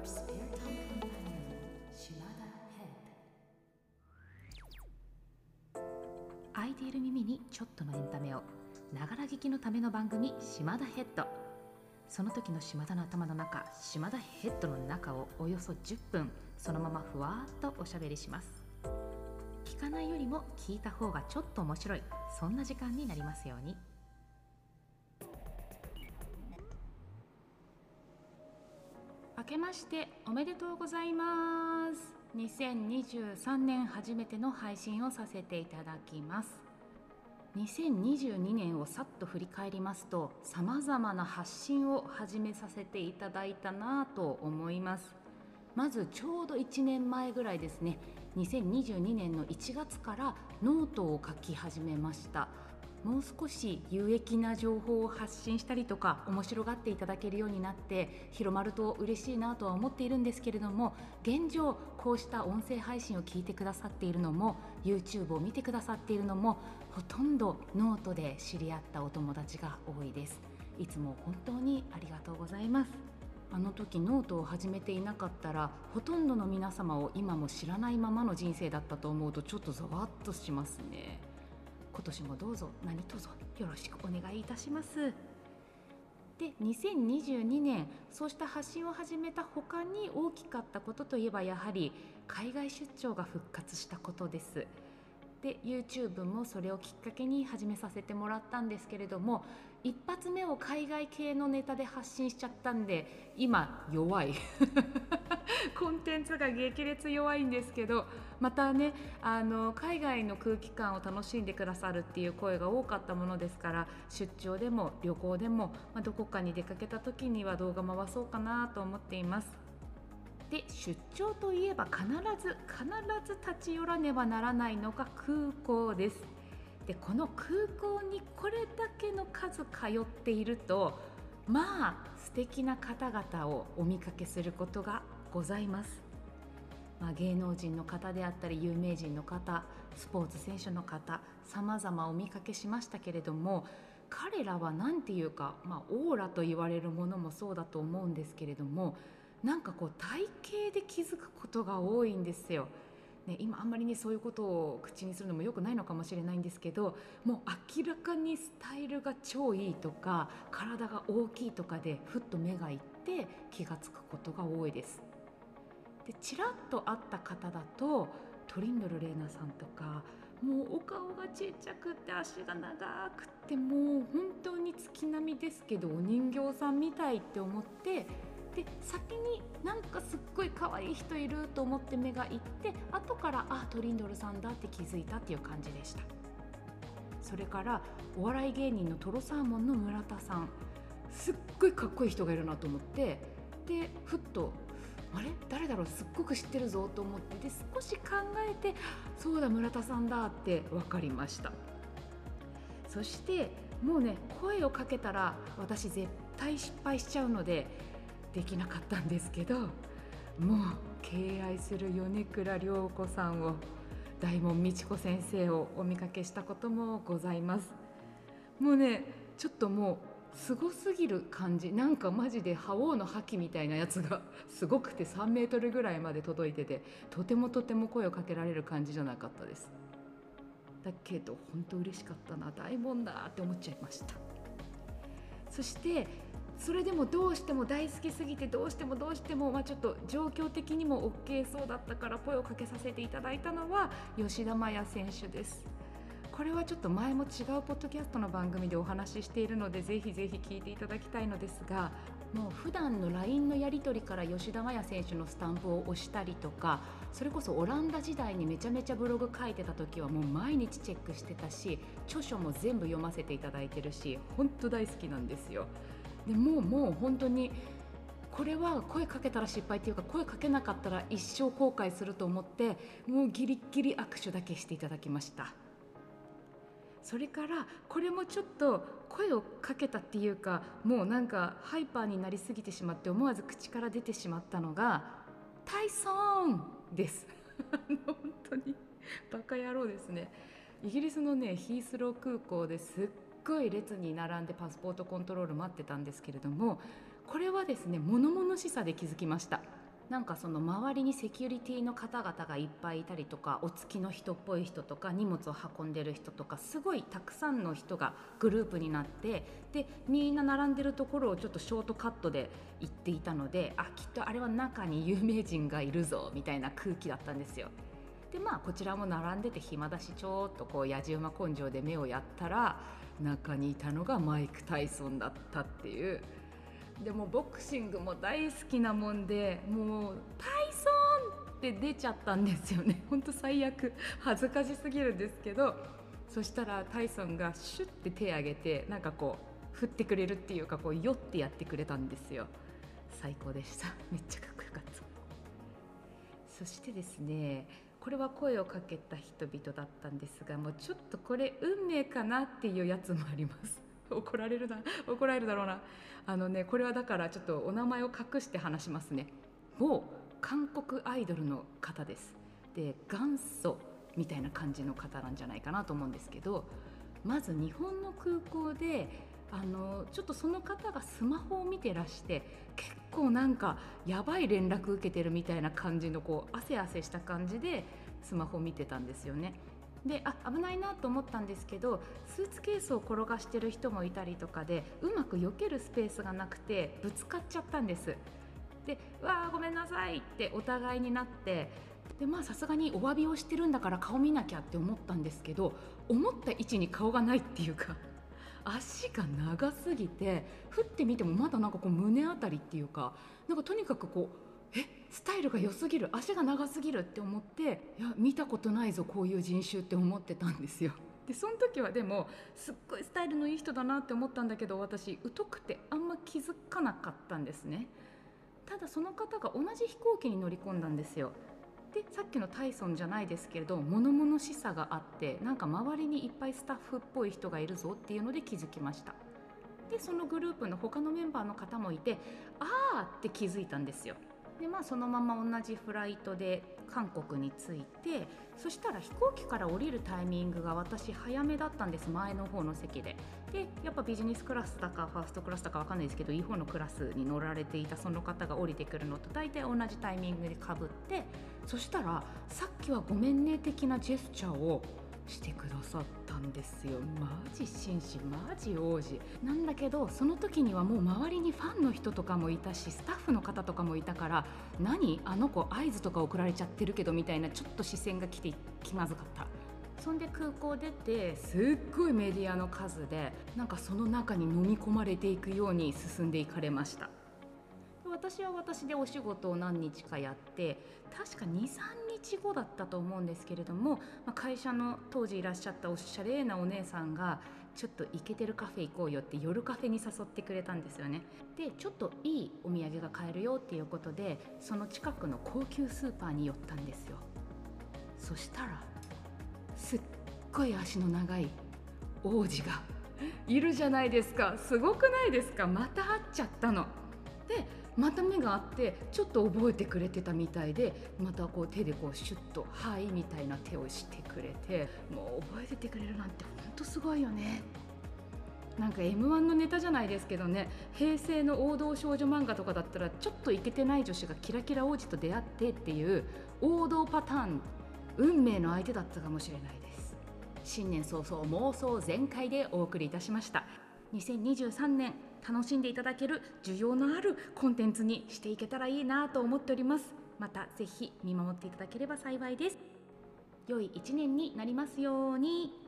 Your spare time companion, Shimada Head. 空いている耳にちょっとのエンタメをながら聞きのための番組島田ヘッドその時の島田の頭の中島田ヘッドの中をおよそ10分そのままふわっとおしゃべりします聞かないよりも聞いた方がちょっと面白いそんな時間になりますようにけましておめでとうございます。2023年初めての配信をさせていただきます。2022年をさっと振り返りますとさまざまな発信を始めさせていただいたなぁと思います。まずちょうど1年前ぐらいですね。2022年の1月からノートを書き始めました。もう少し有益な情報を発信したりとか面白がっていただけるようになって広まると嬉しいなとは思っているんですけれども現状こうした音声配信を聞いてくださっているのも YouTube を見てくださっているのもほとんどノートで知り合ったお友達が多いです。いつも本当にありがとうございます。あの時ノートを始めていなかったらほとんどの皆様を今も知らないままの人生だったと思うとちょっとざわっとしますね。今年もどうぞ何卒よろしくお願いいたします。で2022年そうした発信を始めた他に大きかったことといえばやはり海外出張が復活したことです。で YouTube もそれをきっかけに始めさせてもらったんですけれども一発目を海外系のネタで発信しちゃったんで今弱い コンテンツが激烈弱いんですけどまたねあの海外の空気感を楽しんでくださるっていう声が多かったものですから出張でも旅行でも、まあ、どこかに出かけた時には動画回そうかなと思っています。で出張といえば必ず必ず立ち寄らねばならないのが空港です。でこの空港にこれだけの数通っているとまあ素敵な方々をお見かけすることがございます、まあ、芸能人の方であったり有名人の方スポーツ選手の方様々お見かけしましたけれども彼らは何ていうか、まあ、オーラと言われるものもそうだと思うんですけれどもなんかこう体型で気づくことが多いんですよ。ね、今あんまりねそういうことを口にするのも良くないのかもしれないんですけどもう明らかにスタイルが超いいとか体が大きいとかでふっと目がいって気が付くことが多いです。でちらっと会った方だとトリンドル玲奈さんとかもうお顔がちっちゃくって足が長くってもう本当に月並みですけどお人形さんみたいって思ってで先になんかすっごい可愛い人いると思って目がいって後からあトリンドルさんだって気づいたっていう感じでした。それからお笑い芸人のトロサーモンの村田さん。すっごいかっこいい人がいるなと思ってでふっとあれ？誰だろう？すっごく知ってるぞと思ってで少し考えてそうだ村田さんだって分かりました。そしてもうね声をかけたら私絶対失敗しちゃうのでできなかったんですけどもう敬愛する米倉涼子さんを大門美智子先生をお見かけしたこともございます。もうねちょっともうすごすぎる感じ。なんかマジで覇王の覇気みたいなやつが すごくて3メートルぐらいまで届いててとてもとても声をかけられる感じじゃなかったです。だけど本当嬉しかったな大門だって思っちゃいました。そしてそれでもどうしても大好きすぎてどうしてもどうしても、まあ、ちょっと状況的にも OK そうだったから声をかけさせていただいたのは吉田麻也選手です。これはちょっと前も違うポッドキャストの番組でお話ししているのでぜひぜひ聞いていただきたいのですがもう普段の LINE のやり取りから吉田麻也選手のスタンプを押したりとかそれこそオランダ時代にめちゃめちゃブログ書いてた時はもう毎日チェックしてたし著書も全部読ませていただいてるし本当大好きなんですよ。でもうもう本当にこれは声かけたら失敗っていうか声かけなかったら一生後悔すると思ってもうギリギリ握手だけしていただきました。それからこれもちょっと声をかけたっていうかもうなんかハイパーになりすぎてしまって思わず口から出てしまったのがタイソンです。本当にバカ野郎ですね。イギリスのねヒースロー空港ですごい列に並んでパスポートコントロール待ってたんですけれどもこれはですね物々しさで気づきましたなんかその周りにセキュリティの方々がいっぱいいたりとかお付きの人っぽい人とか荷物を運んでる人とかすごいたくさんの人がグループになってでみんな並んでるところをちょっとショートカットで行っていたのであきっとあれは中に有名人がいるぞみたいな空気だったんですよ。でまあこちらも並んでて暇だしちょっとこうやじ馬根性で目をやったら中にいたのがマイク・タイソンだったっていう。でもボクシングも大好きなもんでもう「タイソン!」って出ちゃったんですよね。ほんと最悪。恥ずかしすぎるんですけどそしたらタイソンがシュッて手挙げてなんかこう振ってくれるっていうかこう酔ってやってくれたんですよ。最高でした。めっちゃかっこよかった。そしてですねこれは声をかけた人々だったんですがもうちょっとこれ運命かなっていうやつもあります。怒られるな。怒られるだろうな。あのねこれはだからちょっとお名前を隠して話しますね。某韓国アイドルの方です。で元祖みたいな感じの方なんじゃないかなと思うんですけどまず日本の空港であのちょっとその方がスマホを見てらして結構なんかやばい連絡受けてるみたいな感じのこう汗汗した感じでスマホ見てたんですよね。であ危ないなと思ったんですけどスーツケースを転がしてる人もいたりとかでうまく避けるスペースがなくてぶつかっちゃったんですで「わあごめんなさい」ってお互いになってでまあさすがにお詫びをしてるんだから顔見なきゃって思ったんですけど思った位置に顔がないっていうか足が長すぎて振ってみてもまだなんかこう胸あたりっていうかなんかとにかくこうえスタイルが良すぎる足が長すぎるって思っていや見たことないぞこういう人種って思ってたんですよ。でその時はでもすっごいスタイルのいい人だなって思ったんだけど私疎くてあんま気づかなかったんですねただその方が同じ飛行機に乗り込んだんですよでさっきのタイソンじゃないですけれど物々しさがあってなんか周りにいっぱいスタッフっぽい人がいるぞっていうので気づきました。でそのグループの他のメンバーの方もいてああって気づいたんですよ。でまあそのまま同じフライトで韓国に着いてそしたら飛行機から降りるタイミングが私早めだったんです。前の方の席で。でやっぱビジネスクラスだかファーストクラスだか分かんないですけどいい方のクラスに乗られていたその方が降りてくるのと大体同じタイミングでかぶって。そしたらさっきはごめんね的なジェスチャーをしてくださったんですよ。マジ紳士マジ王子。なんだけどその時にはもう周りにファンの人とかもいたしスタッフの方とかもいたから何あの子合図とか送られちゃってるけどみたいなちょっと視線が来て気まずかった。そんで空港出てすっごいメディアの数でなんかその中に飲み込まれていくように進んでいかれました。私は私でお仕事を何日かやって確か23日後だったと思うんですけれども、まあ、会社の当時いらっしゃったおしゃれなお姉さんがちょっとイケてるカフェ行こうよって夜カフェに誘ってくれたんですよね。でちょっといいお土産が買えるよっていうことでその近くの高級スーパーに寄ったんですよ。そしたらすっごい足の長い王子がいるじゃないですか。すごくないですか？また会っちゃったの。でまた目があってちょっと覚えてくれてたみたいでまたこう手でこうシュッと「はい」みたいな手をしてくれてもう覚えててくれるなんてほんとすごいよね。なんか m 1のネタじゃないですけどね平成の王道少女漫画とかだったらちょっとイケてない女子がキラキラ王子と出会ってっていう王道パターン運命の相手だったかもしれないです新年早々妄想全開でお送りいたしました2023年楽しんでいただける需要のあるコンテンツにしていけたらいいなと思っております。またぜひ見守っていただければ幸いです。良い一年になりますように。